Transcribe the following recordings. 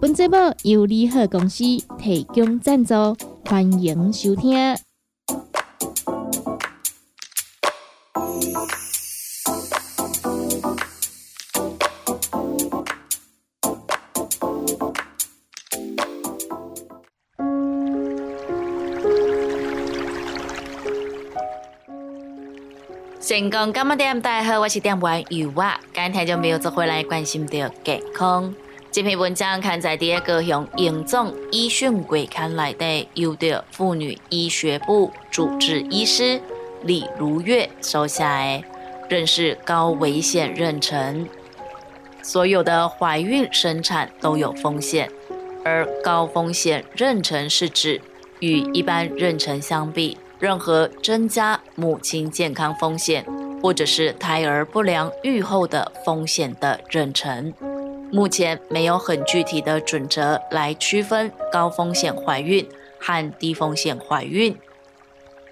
本节目由利好公司提供赞助，欢迎收听。成功干嘛点？大家好，我是点玩鱼娃，今天就没有做回来关心的健康。这篇文章刊在第一个向严重医讯柜刊来的，由的妇女医学部主治医师李如月收下的，认识高危险妊娠。所有的怀孕生产都有风险，而高风险妊娠是指与一般妊娠相比，任何增加母亲健康风险或者是胎儿不良预后的风险的妊娠。目前没有很具体的准则来区分高风险怀孕和低风险怀孕。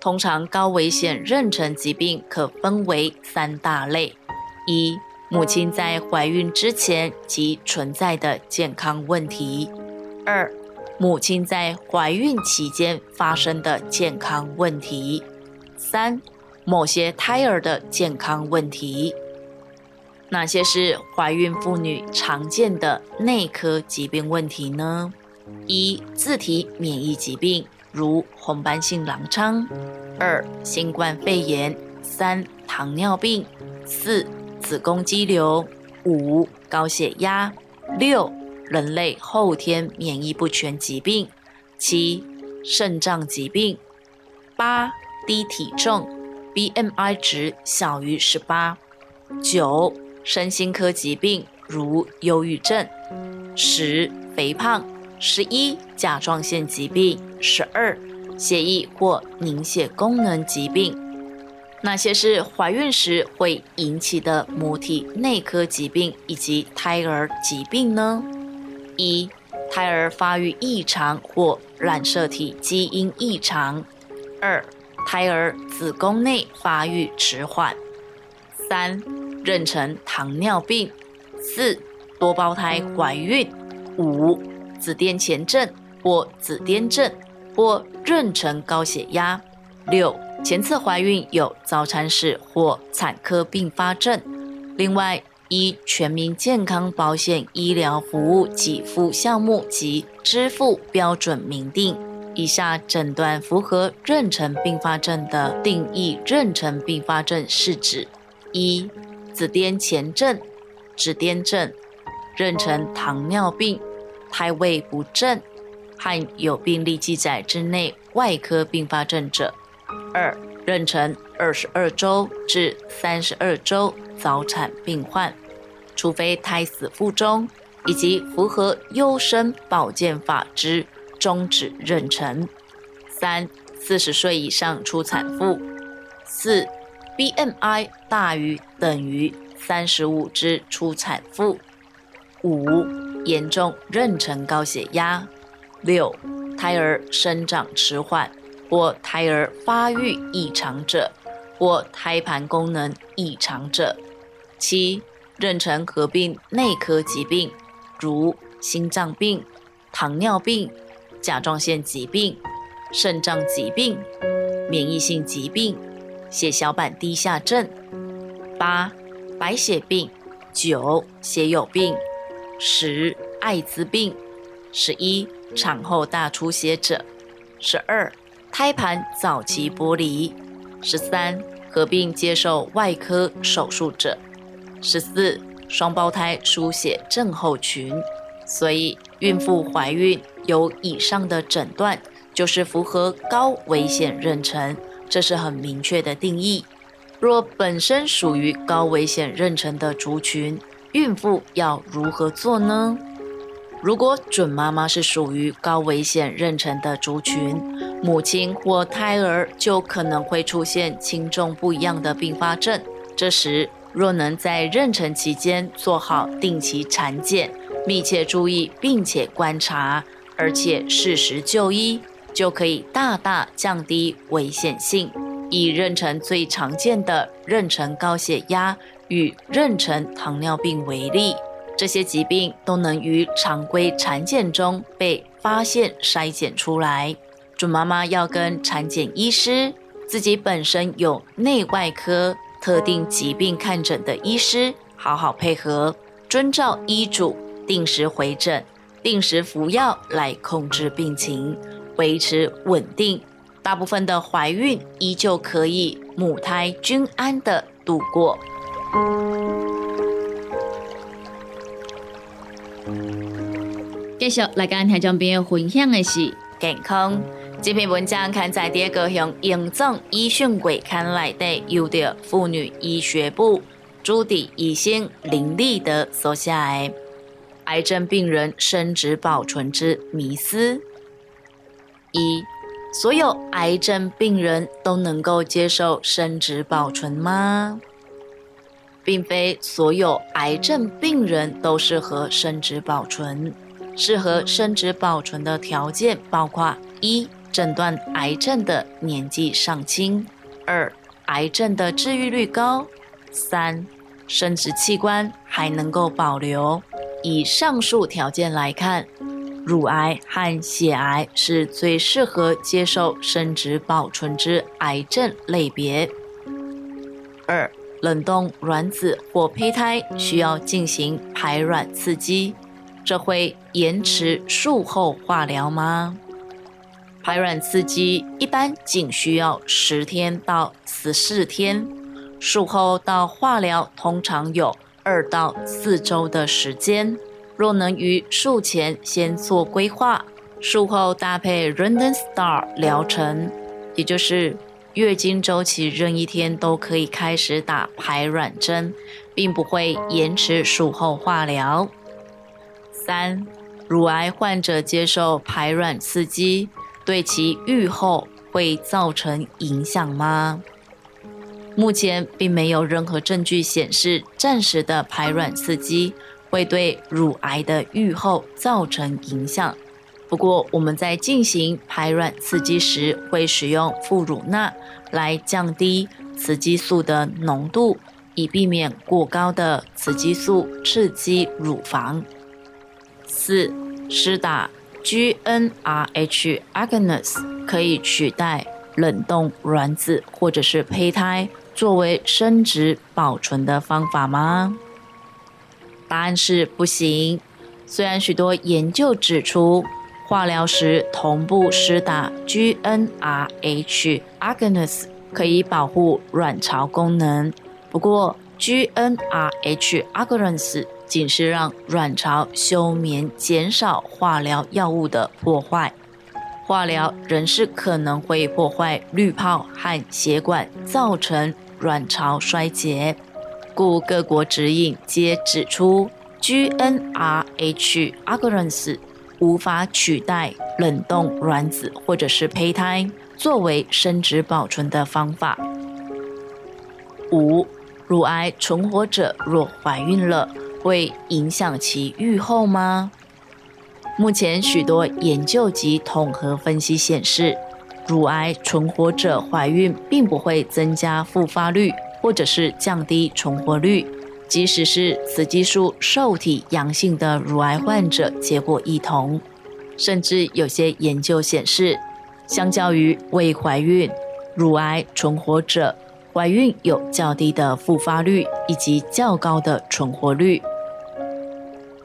通常高危险妊娠疾病可分为三大类：一、母亲在怀孕之前即存在的健康问题；二、母亲在怀孕期间发生的健康问题；三、某些胎儿的健康问题。哪些是怀孕妇女常见的内科疾病问题呢？一、自体免疫疾病，如红斑性狼疮；二、新冠肺炎；三、糖尿病；四、子宫肌瘤；五、高血压；六、人类后天免疫不全疾病；七、肾脏疾病；八、低体重，BMI 值小于十八；九。身心科疾病，如忧郁症；十、肥胖；十一、甲状腺疾病；十二、血液或凝血功能疾病。哪些是怀孕时会引起的母体内科疾病以及胎儿疾病呢？一、胎儿发育异常或染色体基因异常；二、胎儿子宫内发育迟缓；三。妊娠糖尿病，四多胞胎怀孕，五子癫前症或子癫症或妊娠高血压，六前次怀孕有早产史或产科并发症。另外，依全民健康保险医疗服务给付项目及支付标准明定，以下诊断符合妊娠并发症的定义。妊娠并发症是指一。子癫前症、子癫症、妊娠糖尿病、胎位不正和有病历记载之内外科并发症者；二、妊娠二十二周至三十二周早产病患，除非胎死腹中，以及符合优生保健法之终止妊娠；三、四十岁以上初产妇；四。BMI 大于等于三十五之初产妇，五严重妊娠高血压，六胎儿生长迟缓或胎儿发育异常者，或胎盘功能异常者，七妊娠合并内科疾病，如心脏病、糖尿病、甲状腺疾病、肾脏疾病、免疫性疾病。血小板低下症，八白血病，九血友病，十艾滋病，十一产后大出血者，十二胎盘早期剥离，十三合并接受外科手术者，十四双胞胎输血症候群。所以，孕妇怀孕有以上的诊断，就是符合高危险妊娠。这是很明确的定义。若本身属于高危险妊娠的族群，孕妇要如何做呢？如果准妈妈是属于高危险妊娠的族群，母亲或胎儿就可能会出现轻重不一样的并发症。这时，若能在妊娠期间做好定期产检，密切注意并且观察，而且适时就医，就可以大大降低危险性。以妊娠最常见的妊娠高血压与妊娠糖尿病为例，这些疾病都能于常规产检中被发现筛检出来。准妈妈要跟产检医师、自己本身有内外科。特定疾病看诊的医师，好好配合，遵照医嘱，定时回诊，定时服药来控制病情，维持稳定。大部分的怀孕依旧可以母胎均安的度过。继续来跟听众朋友分享的是健康。这篇文章刊在第二个向营总医讯柜刊内的由的妇女医学部朱迪医生林立德所写的癌症病人生殖保存之迷思。一，所有癌症病人都能够接受生殖保存吗？并非所有癌症病人都适合生殖保存。适合生殖保存的条件包括一。诊断癌症的年纪尚轻，二癌症的治愈率高，三生殖器官还能够保留。以上述条件来看，乳癌和血癌是最适合接受生殖保存之癌症类别。二冷冻卵子或胚胎需要进行排卵刺激，这会延迟术后化疗吗？排卵刺激一般仅需要十天到十四天，术后到化疗通常有二到四周的时间。若能于术前先做规划，术后搭配 Random Star 疗程，也就是月经周期任一天都可以开始打排卵针，并不会延迟术后化疗。三，乳癌患者接受排卵刺激。对其愈后会造成影响吗？目前并没有任何证据显示暂时的排卵刺激会对乳癌的愈后造成影响。不过，我们在进行排卵刺激时会使用副乳钠来降低雌激素的浓度，以避免过高的雌激素刺激乳房。四，施打。GnRH agonist 可以取代冷冻卵子或者是胚胎作为生殖保存的方法吗？答案是不行。虽然许多研究指出，化疗时同步施打 GnRH agonist 可以保护卵巢功能，不过 GnRH agonist 仅是让卵巢休眠，减少化疗药物的破坏。化疗仍是可能会破坏滤泡和血管，造成卵巢衰竭。故各国指引皆指出，GnRH agonist 无法取代冷冻卵子或者是胚胎作为生殖保存的方法。五，乳癌存活者若怀孕了。会影响其愈后吗？目前许多研究及统合分析显示，乳癌存活者怀孕并不会增加复发率，或者是降低存活率。即使是雌激素受体阳性的乳癌患者，结果异同。甚至有些研究显示，相较于未怀孕，乳癌存活者怀孕有较低的复发率以及较高的存活率。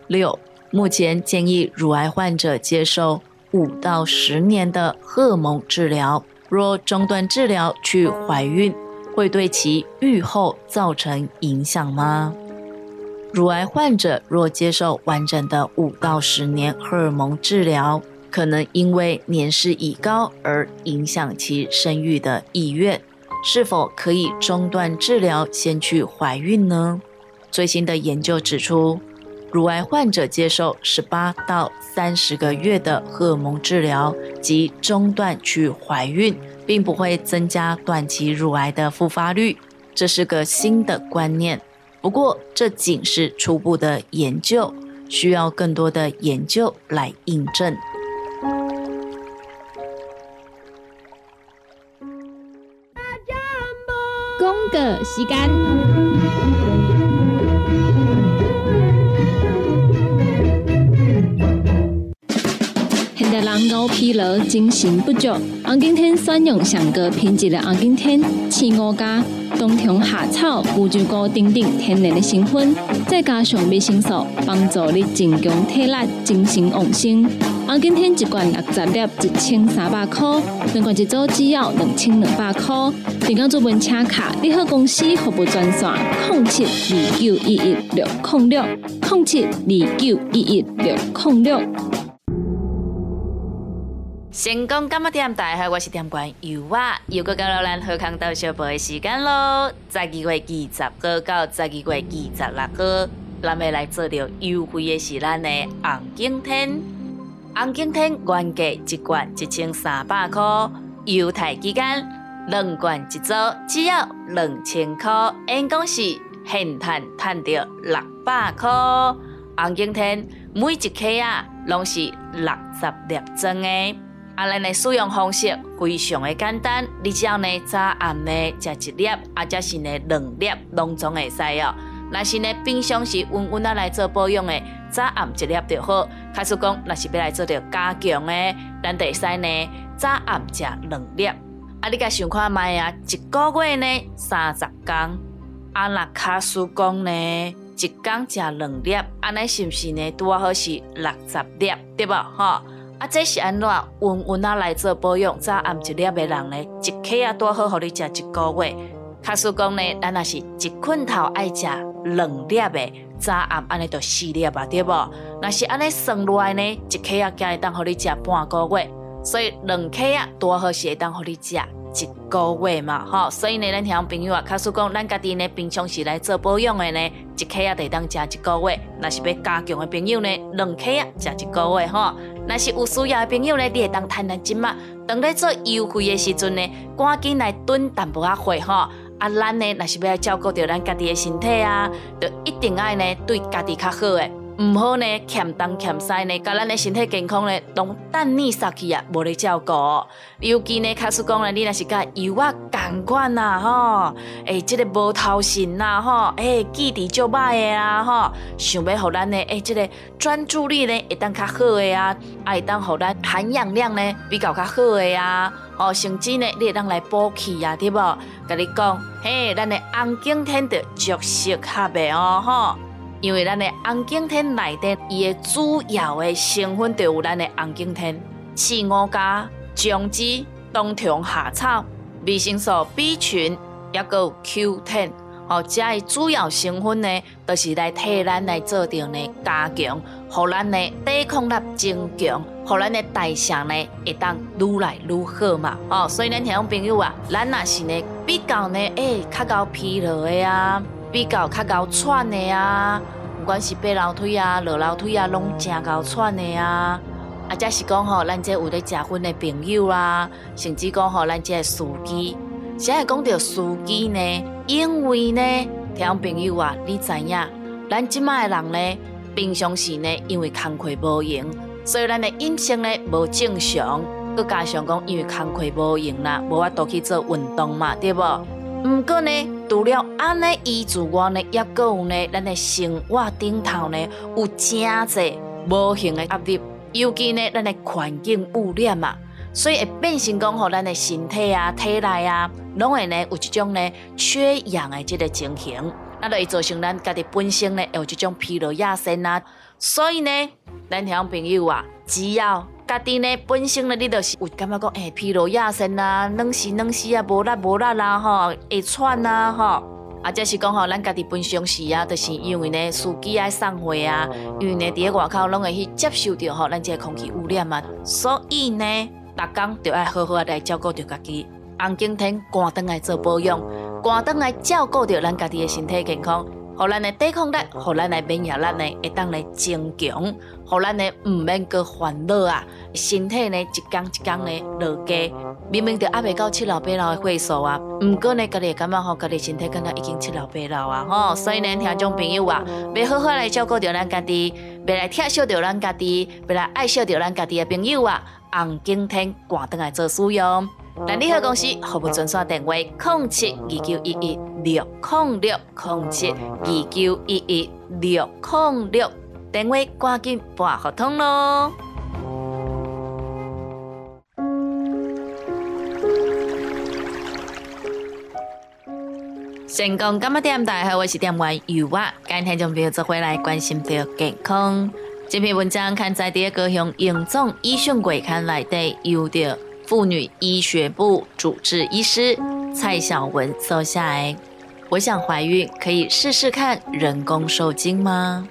六，目前建议乳癌患者接受五到十年的荷尔蒙治疗。若中断治疗去怀孕，会对其愈后造成影响吗？乳癌患者若接受完整的五到十年荷尔蒙治疗，可能因为年事已高而影响其生育的意愿。是否可以中断治疗先去怀孕呢？最新的研究指出。乳癌患者接受十八到三十个月的荷尔蒙治疗及中断去怀孕，并不会增加短期乳癌的复发率。这是个新的观念，不过这仅是初步的研究，需要更多的研究来印证。公个时间。现代人熬疲劳，精神不足。红景天选用上个品质的红景天，青五加冬虫夏草、乌鸡菇等等天然的成分，再加上维生素，帮助你增强体力、精神旺盛。红景天一罐六十粒，一千三百块；两罐一组只要两千两百块。订购做文车卡，你好公司服务专线：零七二九一一六零六零七二九一一六零六。成功干么店？大家好，我是店官尤娃，又过到了咱好康到小报的时间咯。十二月二十号到十二月二十六号，咱要来做着优惠的是咱的红景天。红景天原价一罐一千三百块，优待期间两罐一组，只要两千块，因讲是现赚赚着六百块。红景天每一克啊，拢是六十粒装的。啊，咱的使用方式非常的简单，你只要呢早暗呢食一粒，啊，则是呢两粒，拢总会使哦。若是呢平常时温温啊来做保养的，早暗一粒就好。开始讲，若是要来做着加强的，咱得使呢早暗食两粒。啊，你甲想看卖啊，一个月呢三十天，啊，若卡叔讲呢一工食两粒，安尼是毋是呢拄啊好是六十粒，对无吼？啊，这是安怎？温温啊来做保养，早暗一粒的人呢，一克啊多好，互你食一个月。卡叔讲呢，咱若是一困头爱食两粒的，早暗安尼就四粒吧，对无？若是安尼算落来呢，一克啊，会当互你食半个月，所以两克啊多好是会当互你食。一个月嘛，吼，所以呢，咱听朋友啊，卡叔讲，咱家己呢平常时来做保养的呢，一克啊得当食一个月。若是要加强的朋友呢，两克啊食一个月，吼。若是有需要的朋友呢，你会当趁咱钱嘛。当咧做优惠的时阵呢，赶紧来囤淡薄仔货，吼。啊，咱呢，若是要照顾到咱家己的身体啊，就一定爱呢对家己较好诶。毋好呢，欠东欠西呢，甲咱的身体健康呢，拢等你杀去啊，无咧照顾。尤其呢，卡叔讲呢，你若是甲油啊共款呐，吼，诶，即个无头神呐，吼，诶，记忆足歹的啊，吼，想要互咱呢，诶，即个专注力呢，会当较好的啊，会当互咱含氧量呢，比较较好的啊，哦，甚至呢，你会当来补气啊，对无？甲你讲，嘿，咱的红景天的足适合的哦，吼。因为咱的红景天内底，伊的主要的成分就有咱的红景天、刺五加、姜子、冬虫夏草、维生素 B 群，也有 Q 10。哦，这的主要成分呢，都是来替咱来做着呢加强，互咱的抵抗力增强，互咱的代谢呢会当愈来愈好嘛。哦，所以咱听众朋友啊，咱若是呢比较呢，诶，较高疲劳的啊。比较较高喘的啊，不管是爬楼梯啊、落楼梯啊，拢真高喘的啊。啊，则是讲吼，咱这有咧结婚的朋友啊，甚至讲吼，咱这司机，现在讲到司机呢，因为呢，听朋友啊，你知影，咱即卖人呢，平常时呢，因为工课无用，所以咱的饮食呢无正常，佮加上讲因为工课无用啦，无法度去做运动嘛，对无？毋过呢，除了安尼医治外呢，也阁有呢，咱的生活顶头呢有真侪无形的压力，尤其呢，咱的环境污染嘛，所以会变成讲吼，咱的身体啊、体内啊，拢会呢有一种呢缺氧的这个情形，那就会造成咱家己本身呢有这种疲劳亚身啊，所以呢，咱听朋友啊，只要家己呢本身呢，你就是有感觉讲，诶，疲劳亚身啊，软死软死啊，无力无力啦，吼，会喘啊，吼，啊，即是讲吼，咱家己本身时啊，就是因为呢，司机爱送货啊，因为呢，伫咧外口拢会去接受到吼，咱这空气污染啊，所以呢，逐工就要好好来照顾着家己，红景天赶灯来做保养，赶灯来照顾着咱家己的身体健康。互咱的抵抗力，互咱的免疫力呢会当来增强，互咱呢毋免个烦恼啊，身体呢一天一天呢落低。明明就还未到七老八老的岁数啊，毋过呢，家己感觉吼，家己身体感觉已经七老八老啊，吼，所以呢，听众朋友啊，要好好来照顾着咱家己，要来疼惜着咱家己，要来爱惜着咱家己的朋友啊，红景天赶登来做使用。咱利好公司服务专线电话：零七二九一一六零六零七二九一一六零六，电话赶紧拨合通咯。成功干么点？大家好，我是点玩鱼娃，今天就朋友做回来关心着健康。这篇文章刊在第高雄营总医讯柜刊内底，由着妇女医学部主治医师蔡小文收下来。我想怀孕，可以试试看人工受精吗？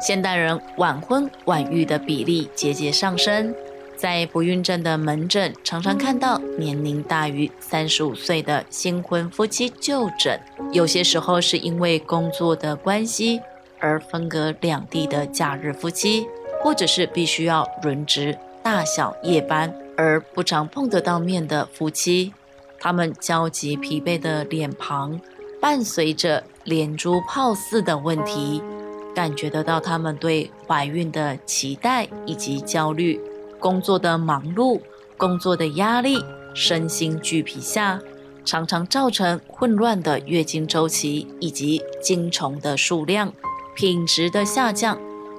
现代人晚婚晚育的比例节节上升。在不孕症的门诊，常常看到年龄大于三十五岁的新婚夫妻就诊。有些时候是因为工作的关系而分隔两地的假日夫妻，或者是必须要轮值大小夜班而不常碰得到面的夫妻。他们焦急疲惫的脸庞，伴随着连珠炮似的问题，感觉得到他们对怀孕的期待以及焦虑。工作的忙碌、工作的压力、身心俱疲下，常常造成混乱的月经周期以及精虫的数量、品质的下降。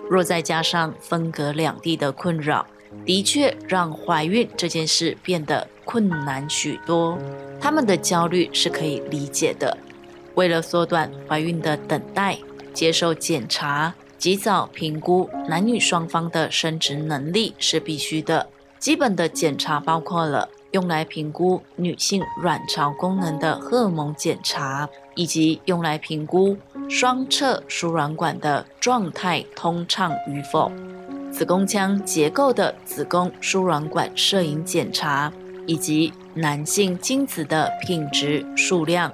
若再加上分隔两地的困扰，的确让怀孕这件事变得困难许多。他们的焦虑是可以理解的。为了缩短怀孕的等待，接受检查。及早评估男女双方的生殖能力是必须的。基本的检查包括了用来评估女性卵巢功能的荷尔蒙检查，以及用来评估双侧输卵管的状态通畅与否，子宫腔结构的子宫输卵管摄影检查，以及男性精子的品质数量。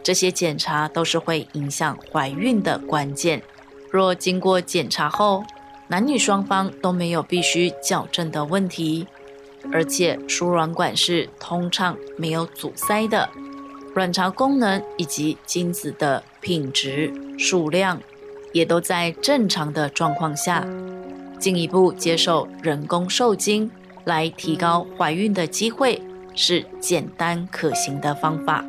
这些检查都是会影响怀孕的关键。若经过检查后，男女双方都没有必须矫正的问题，而且输卵管是通畅、没有阻塞的，卵巢功能以及精子的品质、数量也都在正常的状况下，进一步接受人工受精来提高怀孕的机会，是简单可行的方法。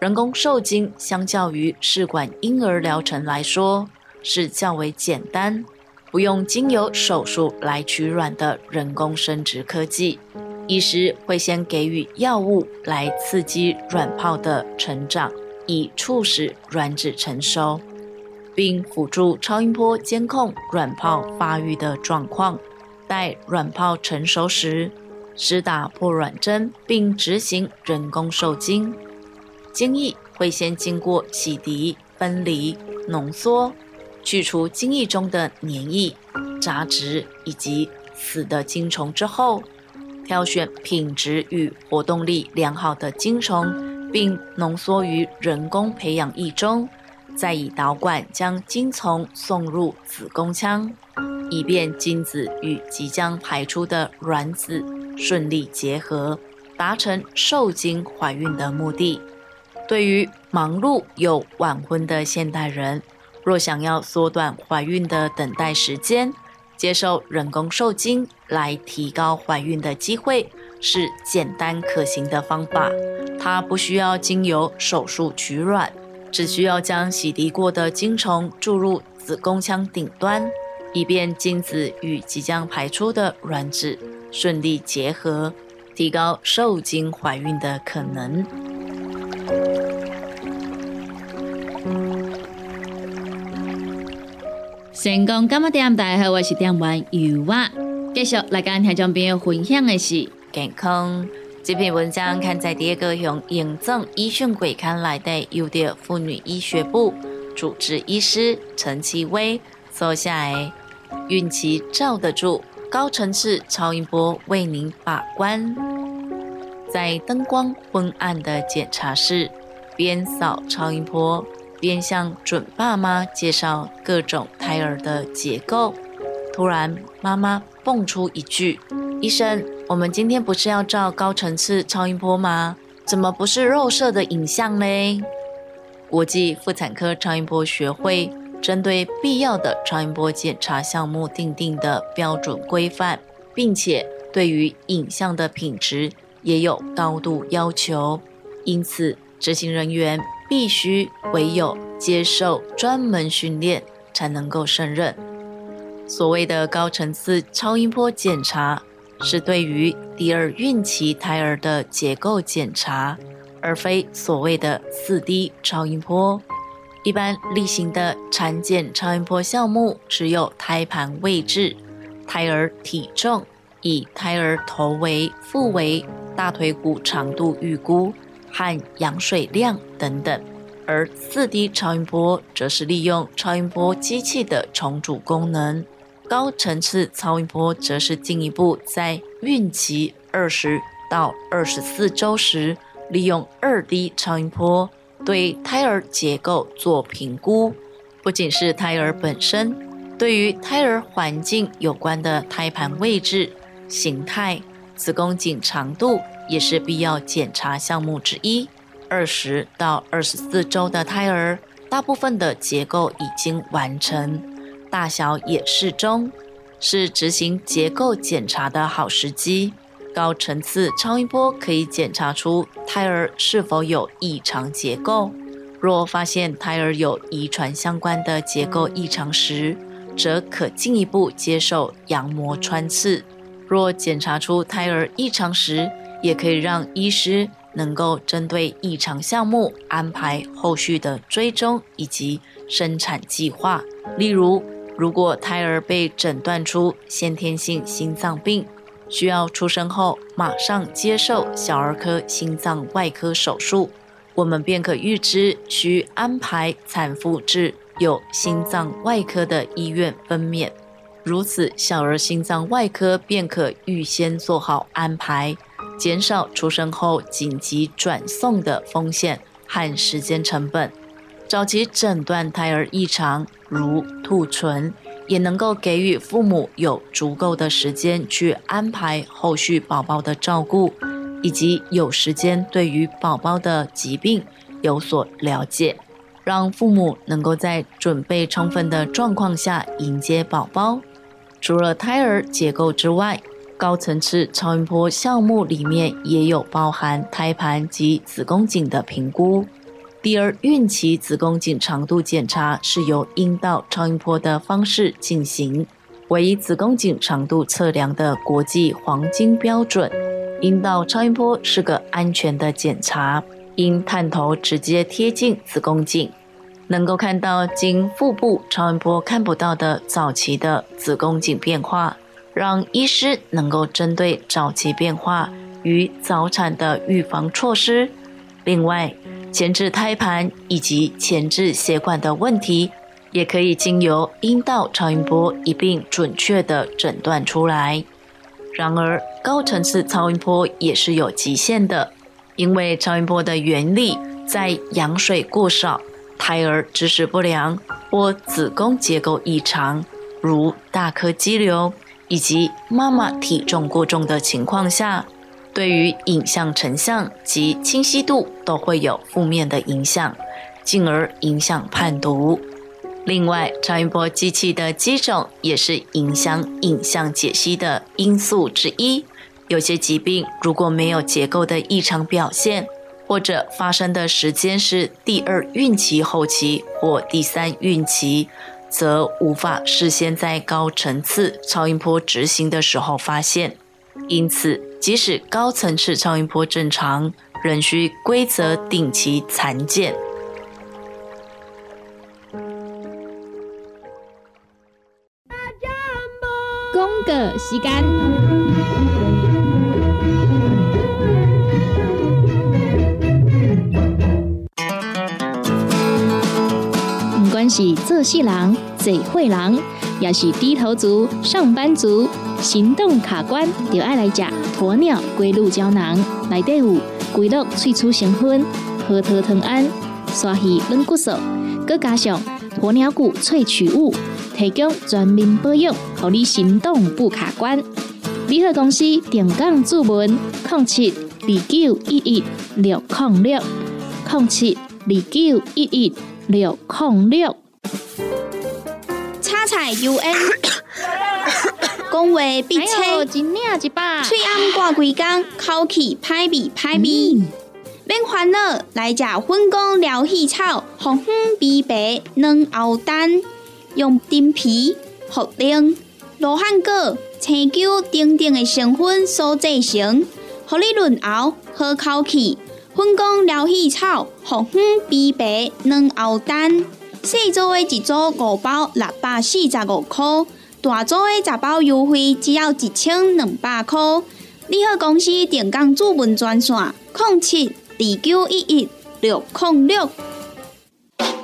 人工受精相较于试管婴儿疗程来说，是较为简单，不用经由手术来取卵的人工生殖科技。医师会先给予药物来刺激卵泡的成长，以促使卵子成熟，并辅助超音波监控卵泡发育的状况。待卵泡成熟时，施打破卵针，并执行人工受精。精液会先经过洗涤、分离、浓缩。去除精液中的黏液、杂质以及死的精虫之后，挑选品质与活动力良好的精虫，并浓缩于人工培养液中，再以导管将精虫送入子宫腔，以便精子与即将排出的卵子顺利结合，达成受精怀孕的目的。对于忙碌又晚婚的现代人，若想要缩短怀孕的等待时间，接受人工受精来提高怀孕的机会，是简单可行的方法。它不需要经由手术取卵，只需要将洗涤过的精虫注入子宫腔顶端，以便精子与即将排出的卵子顺利结合，提高受精怀孕的可能。成功干么点？大家好，我是点玩鱼娃，继续来跟听众朋友分享的是健康。这篇文章刊在第二个用严重医讯鬼刊来的，由的妇女医学部主治医师陈其威所下来，孕期罩得住，高层次超音波为您把关。在灯光昏暗的检查室，边扫超音波。边向准爸妈介绍各种胎儿的结构。突然，妈妈蹦出一句：“医生，我们今天不是要照高层次超音波吗？怎么不是肉色的影像嘞？”国际妇产科超音波学会针对必要的超音波检查项目订定的标准规范，并且对于影像的品质也有高度要求，因此执行人员必须唯有接受专门训练才能够胜任。所谓的高层次超音波检查，是对于第二孕期胎儿的结构检查，而非所谓的四 D 超音波。一般例行的产检超音波项目只有胎盘位置、胎儿体重、以胎儿头围、腹围、大腿骨长度预估和羊水量等等。而四 D 超音波则是利用超音波机器的重组功能。高层次超音波则是进一步在孕期二十到二十四周时，利用二 D 超音波对胎儿结构做评估。不仅是胎儿本身，对于胎儿环境有关的胎盘位置、形态、子宫颈长度，也是必要检查项目之一。二十到二十四周的胎儿，大部分的结构已经完成。大小也适中，是执行结构检查的好时机。高层次超音波可以检查出胎儿是否有异常结构。若发现胎儿有遗传相关的结构异常时，则可进一步接受羊膜穿刺。若检查出胎儿异常时，也可以让医师能够针对异常项目安排后续的追踪以及生产计划，例如。如果胎儿被诊断出先天性心脏病，需要出生后马上接受小儿科心脏外科手术，我们便可预知需安排产妇至有心脏外科的医院分娩。如此，小儿心脏外科便可预先做好安排，减少出生后紧急转送的风险和时间成本。早期诊断胎儿异常，如兔唇，也能够给予父母有足够的时间去安排后续宝宝的照顾，以及有时间对于宝宝的疾病有所了解，让父母能够在准备充分的状况下迎接宝宝。除了胎儿结构之外，高层次超音波项目里面也有包含胎盘及子宫颈的评估。第二孕期子宫颈长度检查是由阴道超音波的方式进行，为子宫颈长度测量的国际黄金标准。阴道超音波是个安全的检查，因探头直接贴近子宫颈，能够看到经腹部超音波看不到的早期的子宫颈变化，让医师能够针对早期变化与早产的预防措施。另外，前置胎盘以及前置血管的问题，也可以经由阴道超音波一并准确的诊断出来。然而，高层次超音波也是有极限的，因为超音波的原理在羊水过少、胎儿知识不良或子宫结构异常，如大颗肌瘤以及妈妈体重过重的情况下。对于影像成像及清晰度都会有负面的影响，进而影响判读。另外，超音波机器的机种也是影响影像解析的因素之一。有些疾病如果没有结构的异常表现，或者发生的时间是第二孕期后期或第三孕期，则无法事先在高层次超音波执行的时候发现。因此，即使高层次超音波正常，仍需规则定期残检。公个时间，不管是做事人、做会人，也是低头族、上班族。行动卡关，就爱来食鸵鸟龟鹿胶囊，内底有龟鹿萃取成分，核桃藤胺、刷鱼软骨素，佮加上鸵鸟骨萃取物，提供全面保养，让你行动不卡关。联合公司定岗注文：零七二九一一六零六零七二九一一六零六。叉彩 U N，讲话必切，一领一把，喙暗挂几工，口气歹味歹味。免烦恼，来食粉工疗气草，红粉枇杷软藕丹，用丁皮、茯苓、罗汉果、青椒等等的成分所制成，合你润喉好口气。粉工疗气草，红粉枇杷软藕丹，四组的一组五包六百四十五块，大组的十包优惠只要一千两百块。你好，公司电工主文专线：零七。二九一一六零六，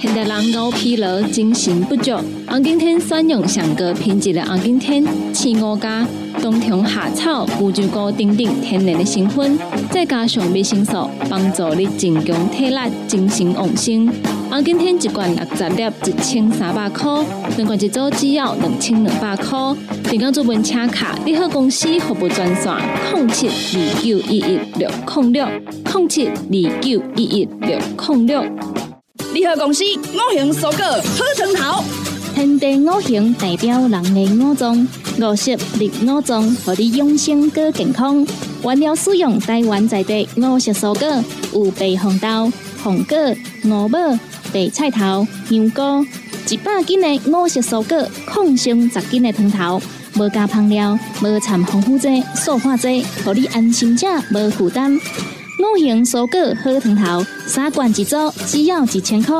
现代人熬疲劳、精神不足，红景天选用上个品质的红景天，青乌加冬虫夏草、乌鸡菇等等天然的成分，再加上维生素，帮助你增强体力、精神旺盛。红景天一罐六十粒，一千三百块；两罐一组只要两千两百块。电工做文车卡，你好公司服务专线：零七二九一一六零六零七二九一一六零六。联合公司五行蔬果好汤头，天地五行代表人的五脏，五色绿五脏，让你养生更健康。原料使用台湾在地五色蔬果，有白红豆、红果、五宝。白菜头、香菇，一百斤的五色蔬果，抗性十斤的汤头，无加香料，无掺防腐剂、塑化剂，让你安心吃，无负担。五行蔬果好汤头，三罐一组，只要一千块。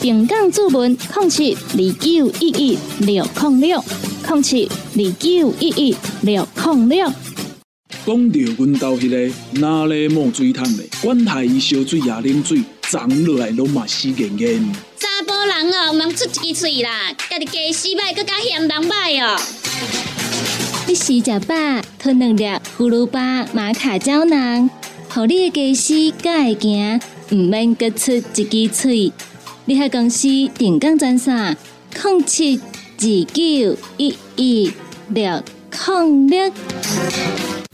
平港注文：零七二九一一六零六零七二九一一六零六。讲到阮兜迄个哪里冒水桶的，管他伊烧水也啉水，长落来拢嘛死严严。查甫人哦，毋通出一支嘴啦，家己家洗歹，更加嫌人歹哦。你洗食饱，吞两粒葫芦巴、马卡胶囊，互你的家洗更会行，毋免各出一支嘴。你喺公司定岗专线：零七二九一一六零六。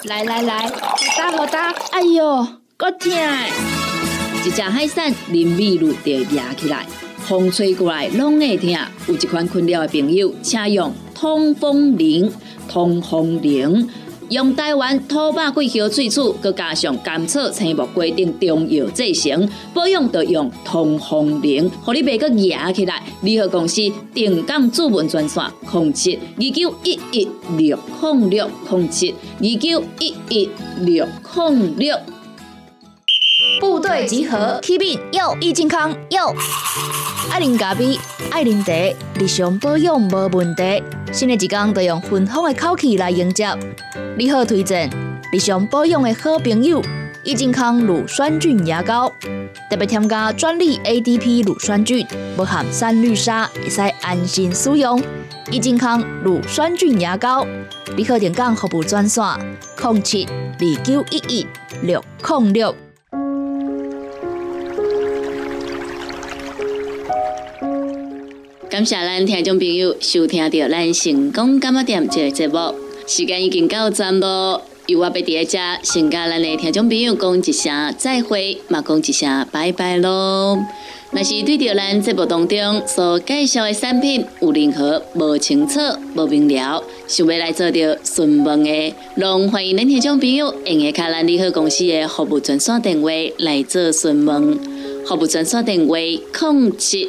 来来来，好打好打，哎哟，够痛！一只海扇淋米露就压起来，风吹过来拢会痛。有一款困扰的朋友，请用通风铃，通风铃。用台湾土八桂香萃取，佮加上甘草、青木、规定中药制成，保养要用通风灵，互你袂佮压起来。联合公司定岗主文专线：控制二九一一六控六控制二九一一六控六。部队集合，Keep it 有益健康有。爱啉咖啡，爱啉茶，日常保养无问题。新的一天都用芬芳的口气来迎接。你好，推荐日常保养的好朋友——益健康乳酸菌牙膏，特别添加专利 ADP 乳酸菌，不含三氯沙，会使安心使用。益健康乳酸菌牙膏，你好，点讲服务专线：零七二九一一六零六。感谢咱听众朋友收听到咱成功干么店这个节目，时间已经到站咯。由我别伫遮，先甲咱的听众朋友讲一声再会，嘛讲一声拜拜咯。若是对着咱节目当中所介绍的产品有任何无清楚、无明了，想要来做着询问的，拢欢迎恁听众朋友用下卡咱利好公司的服务专线电话来做询问。服务专线电话：零七。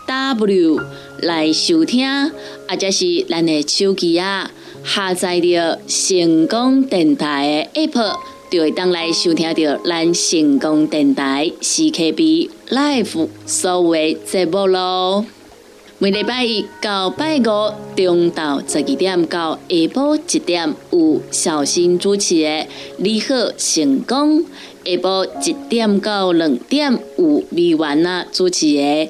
w 来收听，或者是咱的手机啊，下载着成功电台的 app，就会当来收听到咱成功电台 CKB Live 所有节目咯。每礼拜一到拜五中昼十二点到下晡一点有小新主持的《你好成功》，下晡一点到两点有美婉啊主持的《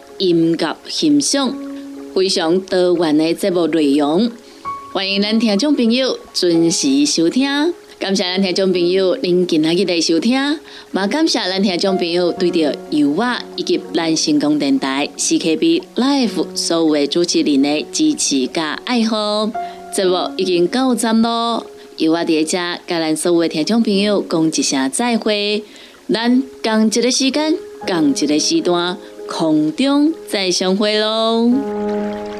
音乐欣赏，非常多元的节目内容，欢迎咱听众朋友准时收听。感谢咱听众朋友您今仔日的收听，也感谢咱听众朋友对着油画以及咱成功电台 CKB Life 所有的主持人的支持加爱好。节目已经到站咯，油画伫遮甲咱所有的听众朋友讲一声再会，咱共一个时间，共一个时段，空中再相会喽。